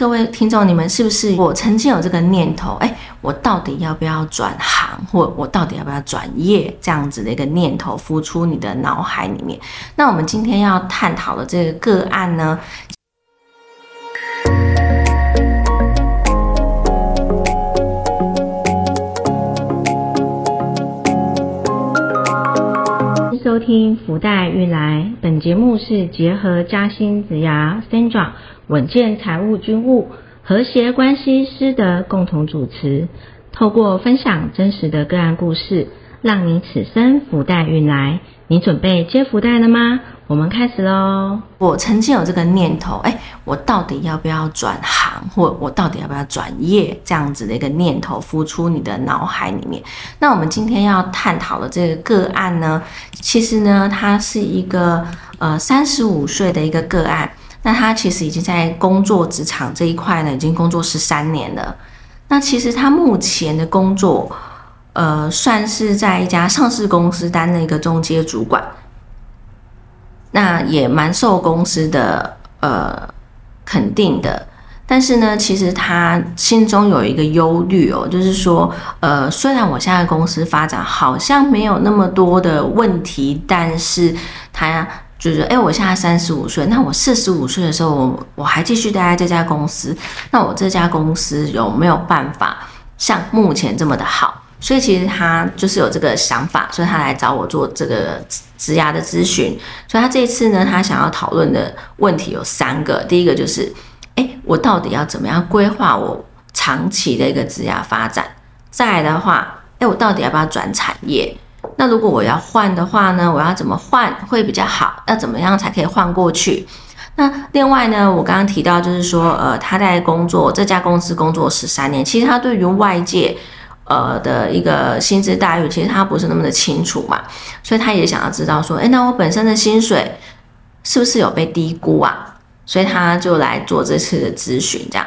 各位听众，你们是不是我曾经有这个念头？哎，我到底要不要转行，或我到底要不要转业？这样子的一个念头浮出你的脑海里面。那我们今天要探讨的这个个案呢？收听福袋运来，本节目是结合嘉兴子牙 Sandra 稳健财务军务和谐关系师的共同主持，透过分享真实的个案故事。让你此生福袋运来，你准备接福袋了吗？我们开始喽。我曾经有这个念头，哎，我到底要不要转行，或我到底要不要转业？这样子的一个念头浮出你的脑海里面。那我们今天要探讨的这个个案呢，其实呢，它是一个呃三十五岁的一个个案。那他其实已经在工作职场这一块呢，已经工作十三年了。那其实他目前的工作。呃，算是在一家上市公司担任一个中阶主管，那也蛮受公司的呃肯定的。但是呢，其实他心中有一个忧虑哦，就是说，呃，虽然我现在公司发展好像没有那么多的问题，但是他就是，哎，我现在三十五岁，那我四十五岁的时候，我我还继续待在这家公司，那我这家公司有没有办法像目前这么的好？所以其实他就是有这个想法，所以他来找我做这个职涯的咨询。所以他这一次呢，他想要讨论的问题有三个。第一个就是，哎，我到底要怎么样规划我长期的一个职涯发展？再来的话，哎，我到底要不要转产业？那如果我要换的话呢，我要怎么换会比较好？要怎么样才可以换过去？那另外呢，我刚刚提到就是说，呃，他在工作这家公司工作十三年，其实他对于外界。呃的一个薪资待遇，其实他不是那么的清楚嘛，所以他也想要知道说，哎，那我本身的薪水是不是有被低估啊？所以他就来做这次的咨询，这样。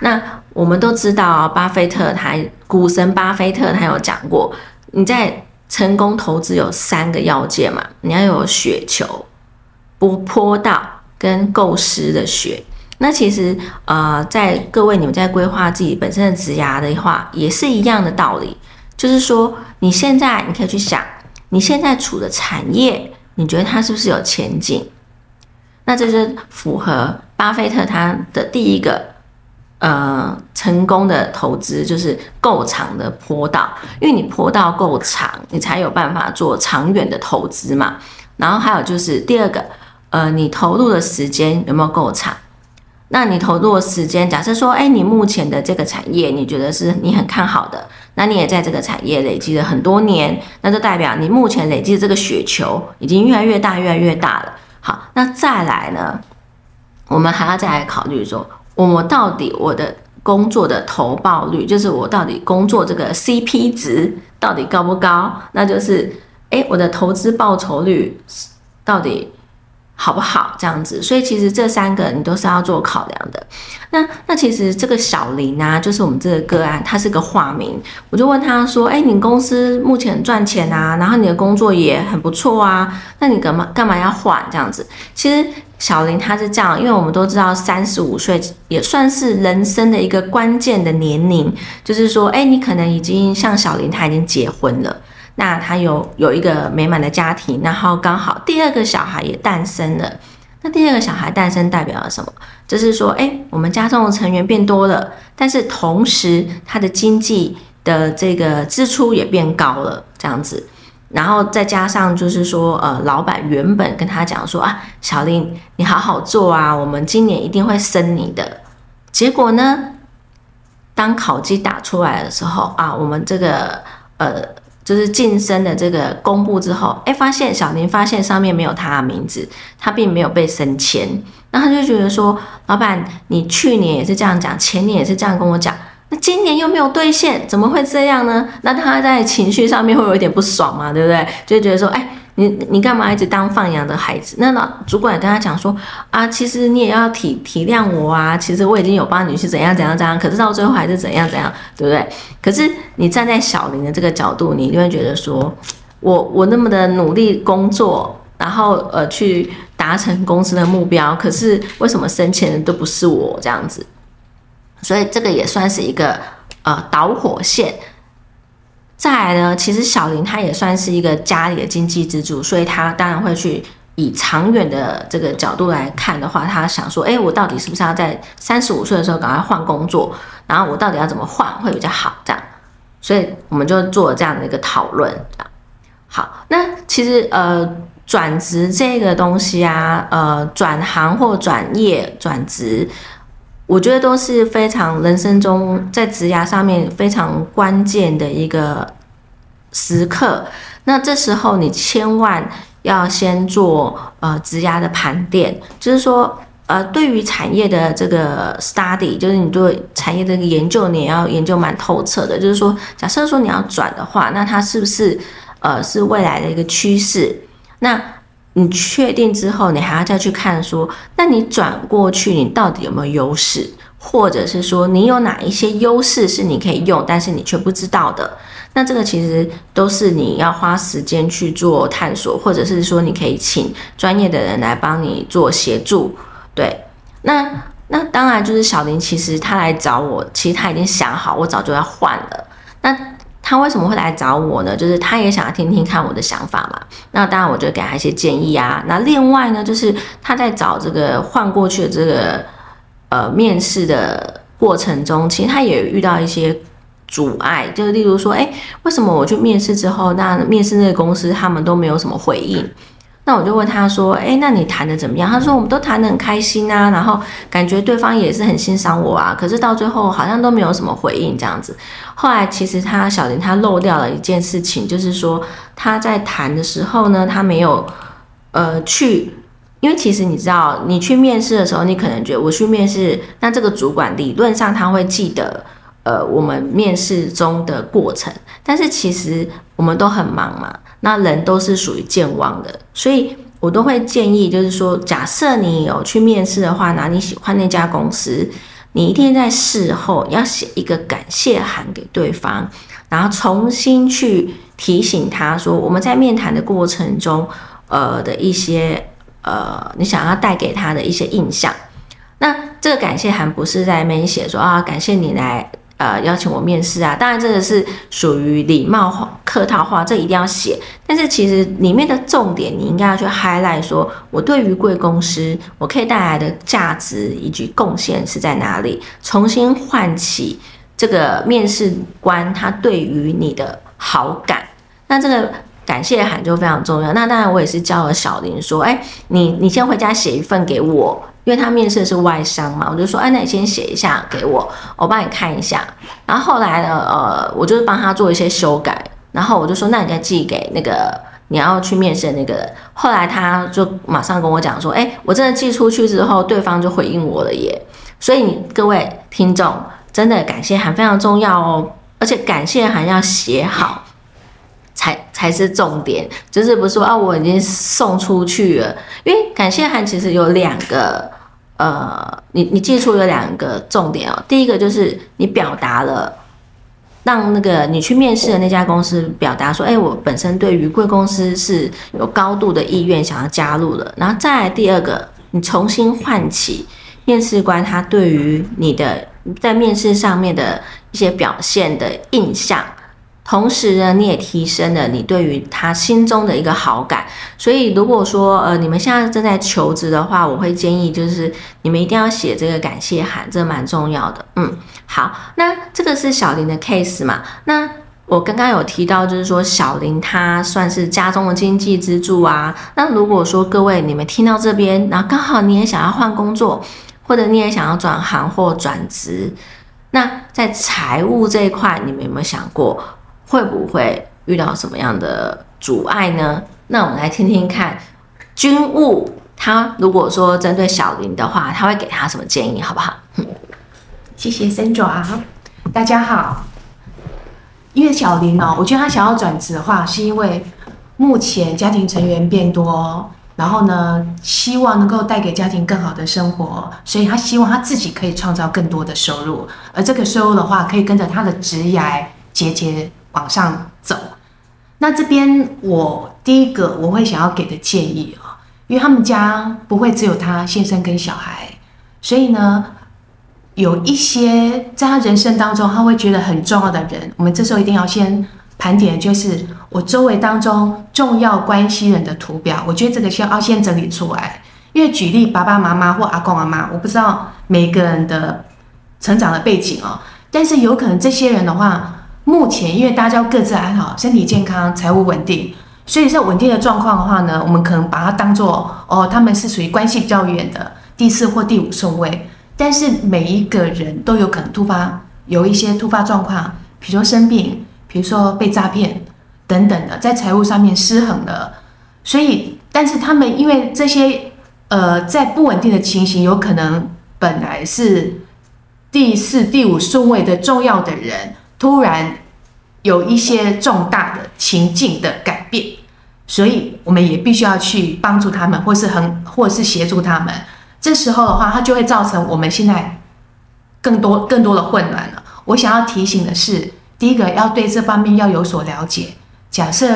那我们都知道，巴菲特他股神巴菲特他有讲过，你在成功投资有三个要件嘛，你要有雪球、不坡道跟构思的雪。那其实，呃，在各位你们在规划自己本身的职涯的话，也是一样的道理。就是说，你现在你可以去想，你现在处的产业，你觉得它是不是有前景？那这是符合巴菲特他的第一个，呃，成功的投资就是够长的坡道，因为你坡道够长，你才有办法做长远的投资嘛。然后还有就是第二个，呃，你投入的时间有没有够长？那你投入的时间，假设说，哎，你目前的这个产业，你觉得是你很看好的，那你也在这个产业累积了很多年，那就代表你目前累积的这个雪球已经越来越大，越来越大了。好，那再来呢，我们还要再来考虑说，我到底我的工作的投报率，就是我到底工作这个 CP 值到底高不高？那就是，哎，我的投资报酬率到底？好不好？这样子，所以其实这三个你都是要做考量的。那那其实这个小林啊，就是我们这个个案，他是个化名。我就问他说：“哎，你公司目前赚钱啊，然后你的工作也很不错啊，那你干嘛干嘛要换这样子？”其实小林他是这样，因为我们都知道三十五岁也算是人生的一个关键的年龄，就是说，哎，你可能已经像小林，他已经结婚了。那他有有一个美满的家庭，然后刚好第二个小孩也诞生了。那第二个小孩诞生代表了什么？就是说，哎，我们家中的成员变多了，但是同时他的经济的这个支出也变高了，这样子。然后再加上就是说，呃，老板原本跟他讲说啊，小林你好好做啊，我们今年一定会升你的。结果呢，当考绩打出来的时候啊，我们这个呃。就是晋升的这个公布之后，哎，发现小林发现上面没有他的名字，他并没有被升迁，那他就觉得说，老板，你去年也是这样讲，前年也是这样跟我讲，那今年又没有兑现，怎么会这样呢？那他在情绪上面会有一点不爽嘛，对不对？就觉得说，哎。你你干嘛一直当放羊的孩子？那老主管跟他讲说啊，其实你也要体体谅我啊。其实我已经有帮你去怎样怎样怎样，可是到最后还是怎样怎样，对不对？可是你站在小林的这个角度，你就会觉得说，我我那么的努力工作，然后呃去达成公司的目标，可是为什么升迁的都不是我这样子？所以这个也算是一个呃导火线。再来呢，其实小林他也算是一个家里的经济支柱，所以他当然会去以长远的这个角度来看的话，他想说，哎，我到底是不是要在三十五岁的时候赶快换工作？然后我到底要怎么换会比较好？这样，所以我们就做这样的一个讨论。好，那其实呃，转职这个东西啊，呃，转行或转业、转职。我觉得都是非常人生中在职涯上面非常关键的一个时刻。那这时候你千万要先做呃职涯的盘点，就是说呃对于产业的这个 study，就是你对产业的研究，你要研究蛮透彻的。就是说，假设说你要转的话，那它是不是呃是未来的一个趋势？那你确定之后，你还要再去看说，那你转过去，你到底有没有优势，或者是说你有哪一些优势是你可以用，但是你却不知道的？那这个其实都是你要花时间去做探索，或者是说你可以请专业的人来帮你做协助。对，那那当然就是小林，其实他来找我，其实他已经想好，我早就要换了。那。他为什么会来找我呢？就是他也想要听听看我的想法嘛。那当然，我就给他一些建议啊。那另外呢，就是他在找这个换过去的这个呃面试的过程中，其实他也遇到一些阻碍，就是例如说，哎，为什么我去面试之后，那面试那个公司他们都没有什么回应？那我就问他说：“哎，那你谈的怎么样？”他说：“我们都谈得很开心啊，然后感觉对方也是很欣赏我啊。可是到最后好像都没有什么回应这样子。后来其实他小林他漏掉了一件事情，就是说他在谈的时候呢，他没有呃去，因为其实你知道，你去面试的时候，你可能觉得我去面试，那这个主管理论上他会记得呃我们面试中的过程，但是其实我们都很忙嘛。”那人都是属于健忘的，所以我都会建议，就是说，假设你有去面试的话，那你喜欢那家公司，你一定在事后要写一个感谢函给对方，然后重新去提醒他说，我们在面谈的过程中，呃的一些呃，你想要带给他的一些印象。那这个感谢函不是在那边写说啊，感谢你来。呃，邀请我面试啊，当然这个是属于礼貌话客套话，这一定要写。但是其实里面的重点，你应该要去 highlight，说我对于贵公司我可以带来的价值以及贡献是在哪里，重新唤起这个面试官他对于你的好感。那这个感谢函就非常重要。那当然我也是教了小林说，哎，你你先回家写一份给我。因为他面试的是外商嘛，我就说，哎，那你先写一下给我，我帮你看一下。然后后来呢，呃，我就是帮他做一些修改。然后我就说，那你再寄给那个你要去面试的那个人。后来他就马上跟我讲说，哎，我真的寄出去之后，对方就回应我了耶。所以各位听众，真的感谢函非常重要哦，而且感谢函要写好，才才是重点，就是不是说啊我已经送出去了，因为感谢函其实有两个。呃，你你记住有两个重点哦。第一个就是你表达了，让那个你去面试的那家公司表达说，哎，我本身对于贵公司是有高度的意愿想要加入的。然后再第二个，你重新唤起面试官他对于你的在面试上面的一些表现的印象。同时呢，你也提升了你对于他心中的一个好感。所以，如果说呃你们现在正在求职的话，我会建议就是你们一定要写这个感谢函，这蛮重要的。嗯，好，那这个是小林的 case 嘛？那我刚刚有提到，就是说小林他算是家中的经济支柱啊。那如果说各位你们听到这边，然后刚好你也想要换工作，或者你也想要转行或转职，那在财务这一块，你们有没有想过？会不会遇到什么样的阻碍呢？那我们来听听看，军务他如果说针对小林的话，他会给他什么建议，好不好？谢谢 Sandra，大家好。因为小林哦，我觉得他想要转职的话，是因为目前家庭成员变多，然后呢，希望能够带给家庭更好的生活，所以他希望他自己可以创造更多的收入，而这个收入的话，可以跟着他的职业节节。往上走，那这边我第一个我会想要给的建议啊，因为他们家不会只有他先生跟小孩，所以呢，有一些在他人生当中他会觉得很重要的人，我们这时候一定要先盘点，就是我周围当中重要关系人的图表。我觉得这个先要先整理出来，因为举例爸爸妈妈或阿公阿妈，我不知道每个人的成长的背景哦，但是有可能这些人的话，目前因为大家各自还好，身体健康，财务稳定，所以在稳定的状况的话呢，我们可能把它当做哦，他们是属于关系比较远的第四或第五顺位。但是每一个人都有可能突发有一些突发状况，比如说生病，比如说被诈骗等等的，在财务上面失衡了。所以，但是他们因为这些呃，在不稳定的情形，有可能本来是第四、第五顺位的重要的人，突然有一些重大的情境的改变，所以我们也必须要去帮助他们，或是很，或是协助他们。这时候的话，它就会造成我们现在更多更多的混乱了。我想要提醒的是，第一个要对这方面要有所了解。假设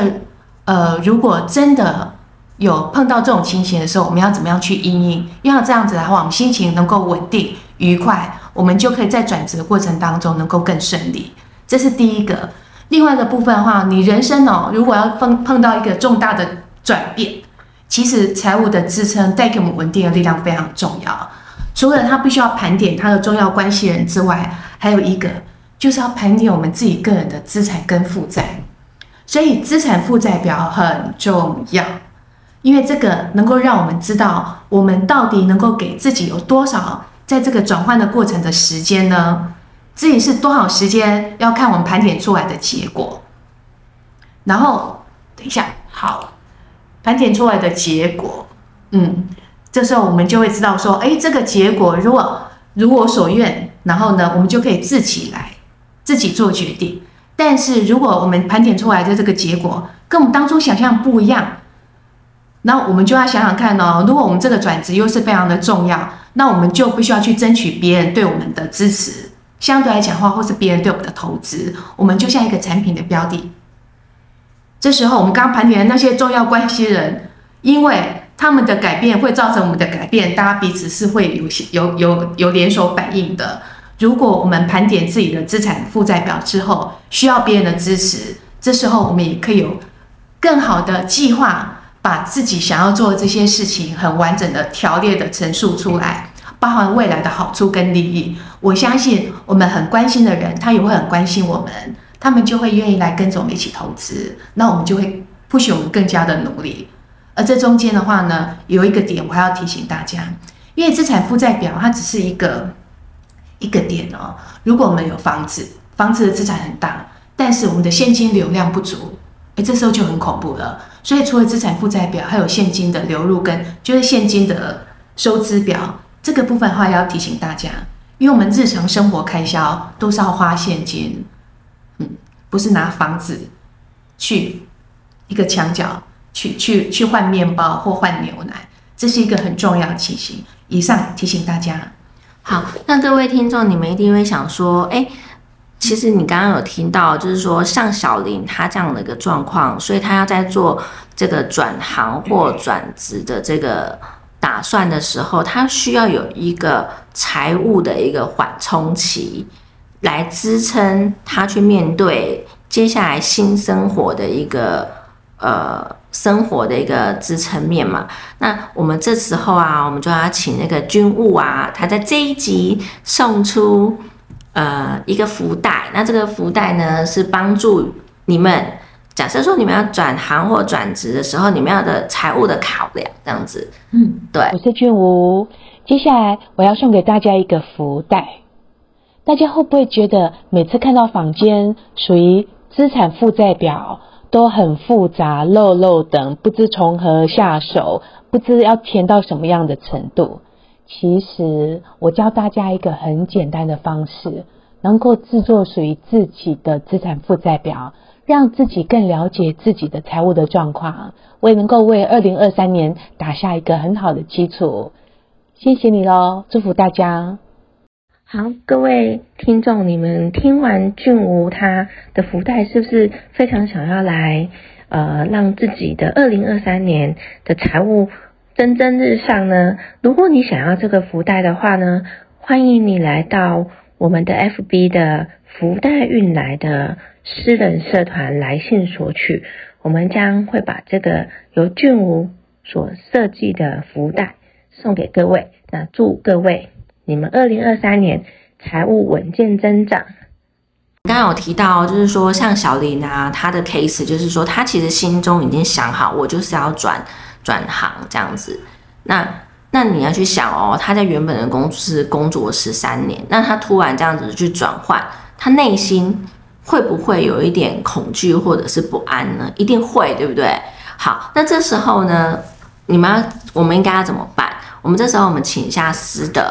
呃，如果真的有碰到这种情形的时候，我们要怎么样去应应？要这样子的话，我们心情能够稳定愉快，我们就可以在转折过程当中能够更顺利。这是第一个。另外一个部分的话，你人生哦，如果要碰碰到一个重大的转变。其实财务的支撑带给我们稳定的力量非常重要。除了他必须要盘点他的重要关系人之外，还有一个就是要盘点我们自己个人的资产跟负债。所以资产负债表很重要，因为这个能够让我们知道我们到底能够给自己有多少在这个转换的过程的时间呢？自己是多少时间要看我们盘点出来的结果。然后等一下，好。盘点出来的结果，嗯，这时候我们就会知道说，哎，这个结果如果如我所愿，然后呢，我们就可以自己来自己做决定。但是如果我们盘点出来的这个结果跟我们当初想象不一样，那我们就要想想看哦，如果我们这个转职又是非常的重要，那我们就必须要去争取别人对我们的支持，相对来讲话，或是别人对我们的投资，我们就像一个产品的标的。这时候，我们刚刚盘点的那些重要关系人，因为他们的改变会造成我们的改变，大家彼此是会有有有有连锁反应的。如果我们盘点自己的资产负债表之后，需要别人的支持，这时候我们也可以有更好的计划，把自己想要做的这些事情很完整的条列的陈述出来，包含未来的好处跟利益。我相信我们很关心的人，他也会很关心我们。他们就会愿意来跟着我们一起投资，那我们就会 push 我们更加的努力。而这中间的话呢，有一个点我还要提醒大家，因为资产负债表它只是一个一个点哦。如果我们有房子，房子的资产很大，但是我们的现金流量不足，哎，这时候就很恐怖了。所以除了资产负债表，还有现金的流入跟就是现金的收支表这个部分的话，要提醒大家，因为我们日常生活开销都是要花现金。嗯不是拿房子去一个墙角去去去换面包或换牛奶，这是一个很重要的情形。以上提醒大家。好，那各位听众，你们一定会想说，哎，其实你刚刚有听到，就是说像小林他这样的一个状况，所以他要在做这个转行或转职的这个打算的时候，他需要有一个财务的一个缓冲期。来支撑他去面对接下来新生活的一个呃生活的一个支撑面嘛？那我们这时候啊，我们就要请那个军务啊，他在这一集送出呃一个福袋。那这个福袋呢，是帮助你们假设说你们要转行或转职的时候，你们要的财务的考量这样子。嗯，对，我是俊吴，接下来我要送给大家一个福袋。大家会不会觉得每次看到坊间属于资产负债表都很复杂、漏漏等，不知从何下手，不知要填到什么样的程度？其实我教大家一个很简单的方式，能够制作属于自己的资产负债表，让自己更了解自己的财务的状况，我也能够为二零二三年打下一个很好的基础。谢谢你喽，祝福大家。好，各位听众，你们听完俊吴他的福袋，是不是非常想要来呃，让自己的二零二三年的财务蒸蒸日上呢？如果你想要这个福袋的话呢，欢迎你来到我们的 FB 的福袋运来的私人社团来信索取，我们将会把这个由俊武所设计的福袋送给各位。那祝各位你们二零二三年财务稳健增长。刚刚有提到，就是说像小林啊，他的 case 就是说，他其实心中已经想好，我就是要转转行这样子。那那你要去想哦，他在原本的公司工作十三年，那他突然这样子去转换，他内心会不会有一点恐惧或者是不安呢？一定会，对不对？好，那这时候呢，你们要我们应该要怎么办？我们这时候我们请一下师德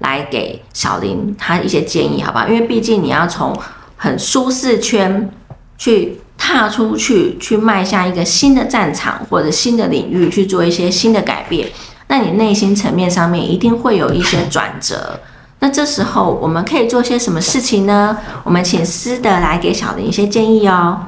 来给小林他一些建议，好不好？因为毕竟你要从很舒适圈去踏出去，去迈向一个新的战场或者新的领域去做一些新的改变，那你内心层面上面一定会有一些转折。那这时候我们可以做些什么事情呢？我们请思德来给小林一些建议哦。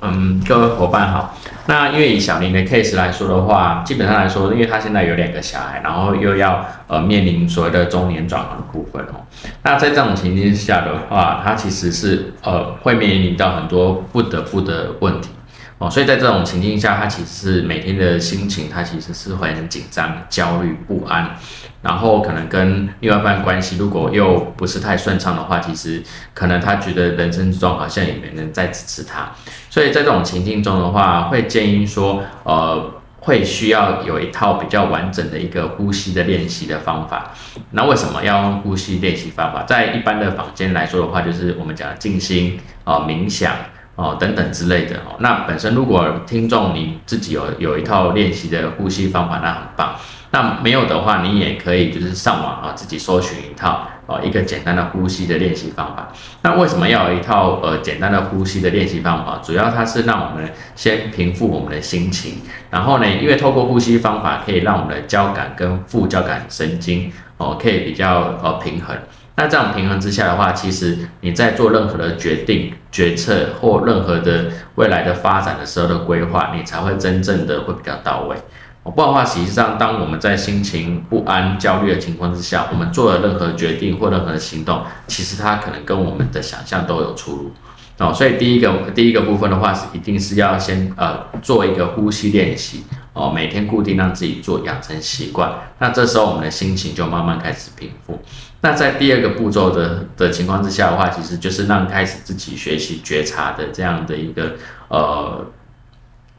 嗯，各位伙伴好。那因为以小林的 case 来说的话，基本上来说，因为他现在有两个小孩，然后又要呃面临所谓的中年转行的部分哦。那在这种情境下的话，他其实是呃会面临到很多不得不的问题哦。所以在这种情境下，他其实是每天的心情，他其实是会很紧张、焦虑、不安。然后可能跟另外一半关系如果又不是太顺畅的话，其实可能他觉得人生之中好像也没人在支持他，所以在这种情境中的话，会建议说，呃，会需要有一套比较完整的一个呼吸的练习的方法。那为什么要用呼吸练习方法？在一般的房间来说的话，就是我们讲静心啊、冥想哦等等之类的哦。那本身如果听众你自己有有一套练习的呼吸方法，那很棒。那没有的话，你也可以就是上网啊，自己搜寻一套哦，一个简单的呼吸的练习方法。那为什么要有一套呃简单的呼吸的练习方法？主要它是让我们先平复我们的心情，然后呢，因为透过呼吸方法可以让我们的交感跟副交感神经哦可以比较呃平衡。那这样平衡之下的话，其实你在做任何的决定、决策或任何的未来的发展的时候的规划，你才会真正的会比较到位。不然的话，实际上，当我们在心情不安、焦虑的情况之下，我们做了任何决定或任何行动，其实它可能跟我们的想象都有出入哦。所以第一个第一个部分的话，是一定是要先呃做一个呼吸练习哦，每天固定让自己做，养成习惯。那这时候我们的心情就慢慢开始平复。那在第二个步骤的的情况之下的话，其实就是让开始自己学习觉察的这样的一个呃。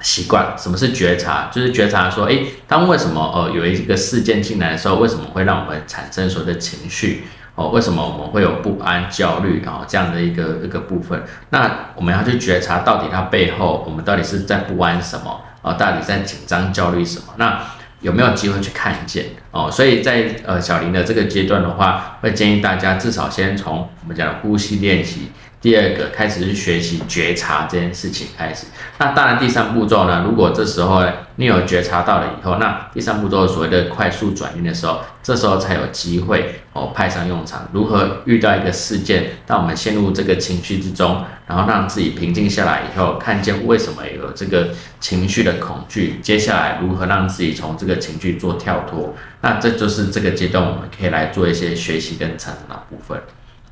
习惯什么是觉察？就是觉察说，诶，当为什么呃有一个事件进来的时候，为什么会让我们产生所谓的情绪？哦，为什么我们会有不安、焦虑啊这样的一个一个部分？那我们要去觉察到底它背后，我们到底是在不安什么？啊，到底在紧张、焦虑什么？那有没有机会去看见？哦，所以在呃小林的这个阶段的话，会建议大家至少先从我们讲的呼吸练习。第二个开始是学习觉察这件事情开始，那当然第三步骤呢，如果这时候你有觉察到了以后，那第三步骤所谓的快速转运的时候，这时候才有机会哦派上用场。如何遇到一个事件，当我们陷入这个情绪之中，然后让自己平静下来以后，看见为什么有这个情绪的恐惧，接下来如何让自己从这个情绪做跳脱，那这就是这个阶段我们可以来做一些学习跟成长的部分。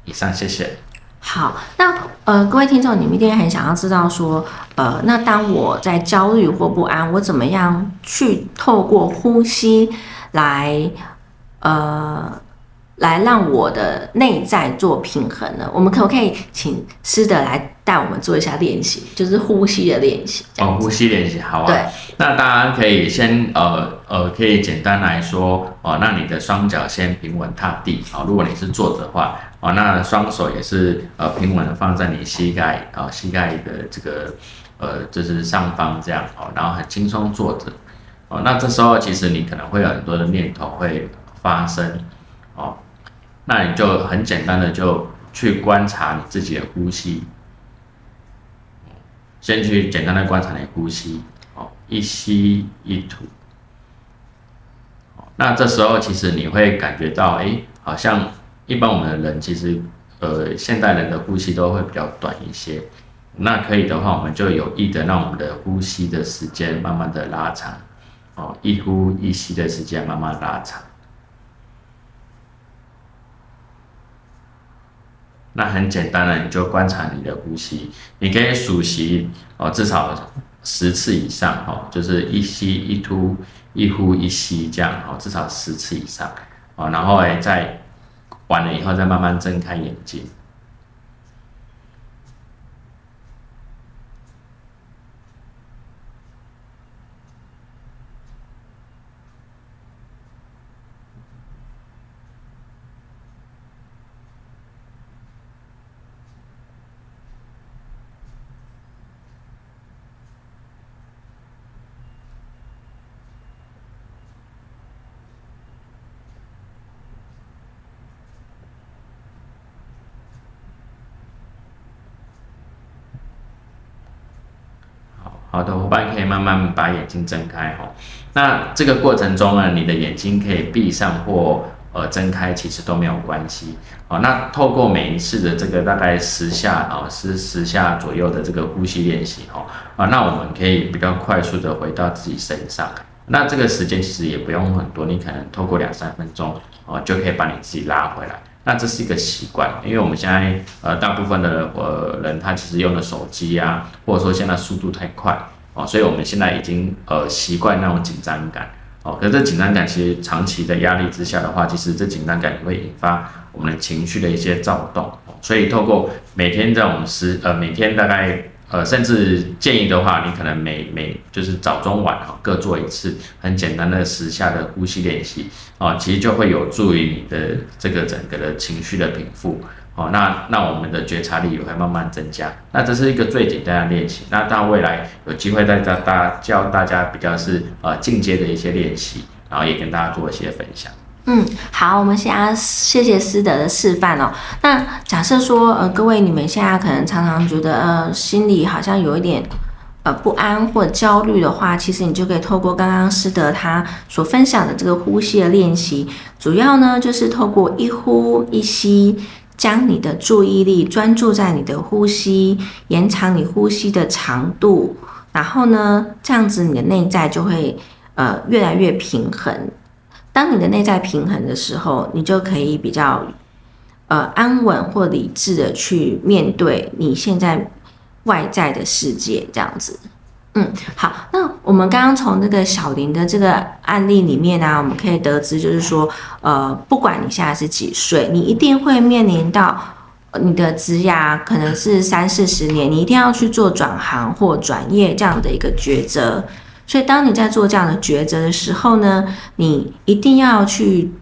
以上，谢谢。好，那呃，各位听众，你们一定很想要知道说，呃，那当我在焦虑或不安，我怎么样去透过呼吸来，呃，来让我的内在做平衡呢？我们可不可以请师德来带我们做一下练习，就是呼吸的练习？哦，呼吸练习，好啊。对，那大家可以先呃呃，可以简单来说哦，那你的双脚先平稳踏地啊。如果你是坐着的话。哦，那双手也是呃平稳的放在你膝盖啊，膝盖的这个呃就是上方这样哦，然后很轻松坐着哦。那这时候其实你可能会有很多的念头会发生哦，那你就很简单的就去观察你自己的呼吸，先去简单的观察你呼吸哦，一吸一吐。那这时候其实你会感觉到哎，好像。一般我们的人其实，呃，现代人的呼吸都会比较短一些。那可以的话，我们就有意的让我们的呼吸的时间慢慢的拉长，哦，一呼一吸的时间慢慢拉长。那很简单的，你就观察你的呼吸，你可以数息哦，至少十次以上哦，就是一吸一吐，一呼一吸这样哦，至少十次以上哦，然后哎，再完了以后再慢慢睁开眼睛。好的，伙伴可以慢慢把眼睛睁开哈。那这个过程中呢，你的眼睛可以闭上或呃睁开，其实都没有关系。哦，那透过每一次的这个大概十下啊，十十下左右的这个呼吸练习哈，啊，那我们可以比较快速的回到自己身上。那这个时间其实也不用很多，你可能透过两三分钟哦，就可以把你自己拉回来。那这是一个习惯，因为我们现在呃大部分的呃人他其实用的手机呀，或者说现在速度太快哦，所以我们现在已经呃习惯那种紧张感哦。可是这紧张感其实长期的压力之下的话，其实这紧张感也会引发我们的情绪的一些躁动。所以透过每天这种时呃每天大概。呃，甚至建议的话，你可能每每就是早中晚哈各做一次很简单的十下的呼吸练习啊，其实就会有助于你的这个整个的情绪的平复哦。那那我们的觉察力也会慢慢增加。那这是一个最简单的练习。那到未来有机会再教大教大家比较是呃进阶的一些练习，然后也跟大家做一些分享。嗯，好，我们先谢谢师德的示范哦。那假设说，呃，各位你们现在可能常常觉得，呃，心里好像有一点，呃，不安或焦虑的话，其实你就可以透过刚刚师德他所分享的这个呼吸的练习，主要呢就是透过一呼一吸，将你的注意力专注在你的呼吸，延长你呼吸的长度，然后呢，这样子你的内在就会，呃，越来越平衡。当你的内在平衡的时候，你就可以比较呃安稳或理智的去面对你现在外在的世界，这样子。嗯，好，那我们刚刚从这个小林的这个案例里面呢，我们可以得知，就是说，呃，不管你现在是几岁，你一定会面临到你的职涯可能是三四十年，你一定要去做转行或转业这样的一个抉择。所以，当你在做这样的抉择的时候呢，你一定要去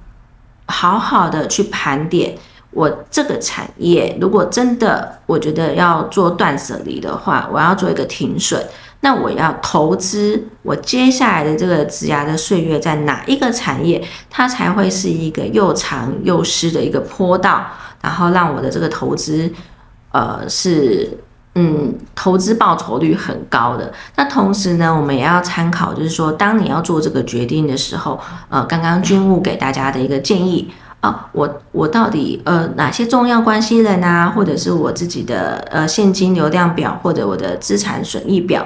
好好的去盘点，我这个产业如果真的我觉得要做断舍离的话，我要做一个停损，那我要投资我接下来的这个职涯的岁月在哪一个产业，它才会是一个又长又湿的一个坡道，然后让我的这个投资，呃，是。嗯，投资报酬率很高的。那同时呢，我们也要参考，就是说，当你要做这个决定的时候，呃，刚刚军务给大家的一个建议啊，我我到底呃哪些重要关系人啊，或者是我自己的呃现金流量表或者我的资产损益表，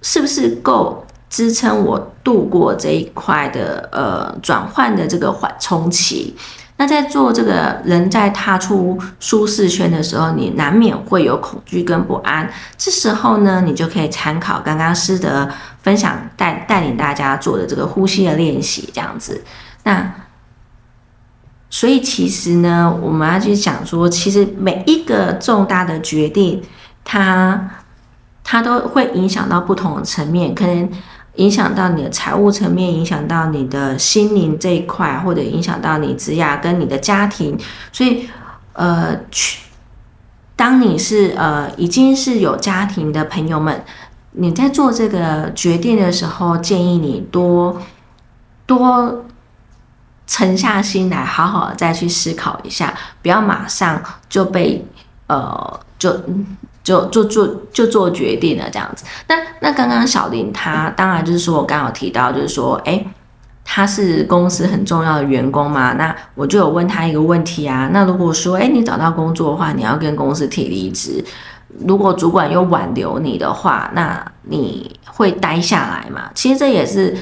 是不是够支撑我度过这一块的呃转换的这个缓冲期？那在做这个人在踏出舒适圈的时候，你难免会有恐惧跟不安。这时候呢，你就可以参考刚刚师德分享带带领大家做的这个呼吸的练习，这样子。那所以其实呢，我们要去讲说，其实每一个重大的决定，它它都会影响到不同的层面，可能。影响到你的财务层面，影响到你的心灵这一块，或者影响到你职业跟你的家庭。所以，呃，去当你是呃已经是有家庭的朋友们，你在做这个决定的时候，建议你多多沉下心来，好好的再去思考一下，不要马上就被呃就。就就做就做决定了这样子。那那刚刚小林他当然就是说我刚好提到就是说，哎，他是公司很重要的员工嘛。那我就有问他一个问题啊。那如果说，哎，你找到工作的话，你要跟公司提离职。如果主管又挽留你的话，那你会待下来吗？其实这也是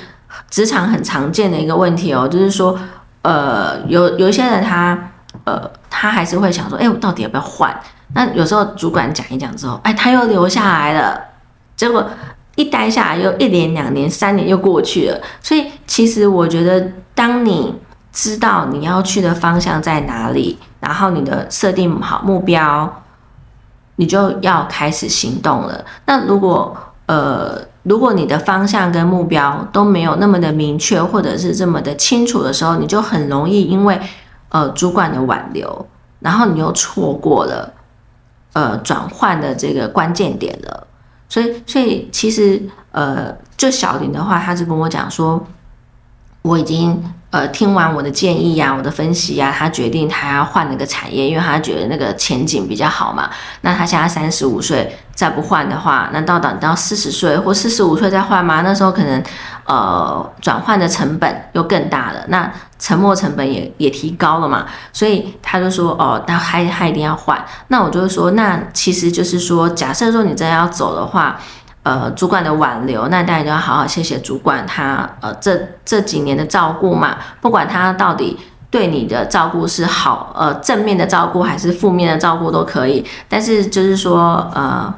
职场很常见的一个问题哦。就是说，呃，有有一些人他呃，他还是会想说，哎，我到底要不要换？那有时候主管讲一讲之后，哎，他又留下来了，结果一待下来又一年、两年、三年又过去了。所以其实我觉得，当你知道你要去的方向在哪里，然后你的设定好目标，你就要开始行动了。那如果呃，如果你的方向跟目标都没有那么的明确，或者是这么的清楚的时候，你就很容易因为呃主管的挽留，然后你又错过了呃转换的这个关键点了。所以，所以其实呃，就小林的话，他是跟我讲说，我已经。呃，听完我的建议呀，我的分析呀，他决定他要换那个产业，因为他觉得那个前景比较好嘛。那他现在三十五岁，再不换的话，那到等到四十岁或四十五岁再换吗？那时候可能，呃，转换的成本又更大了，那沉没成本也也提高了嘛。所以他就说，哦，他还他一定要换。那我就是说，那其实就是说，假设说你真的要走的话。呃，主管的挽留，那大家都要好好谢谢主管，他呃这这几年的照顾嘛，不管他到底对你的照顾是好呃正面的照顾还是负面的照顾都可以，但是就是说呃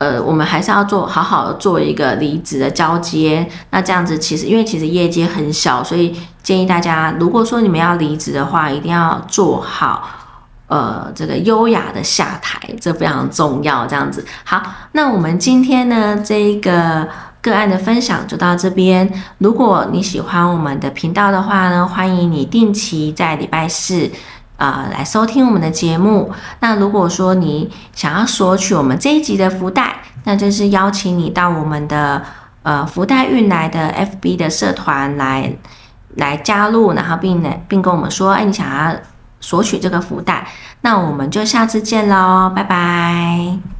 呃我们还是要做好好做一个离职的交接，那这样子其实因为其实业界很小，所以建议大家如果说你们要离职的话，一定要做好。呃，这个优雅的下台，这非常重要。这样子，好，那我们今天呢，这一个个案的分享就到这边。如果你喜欢我们的频道的话呢，欢迎你定期在礼拜四呃来收听我们的节目。那如果说你想要索取我们这一集的福袋，那就是邀请你到我们的呃福袋运来的 FB 的社团来来加入，然后并呢并跟我们说，哎，你想要。索取这个福袋，那我们就下次见喽，拜拜。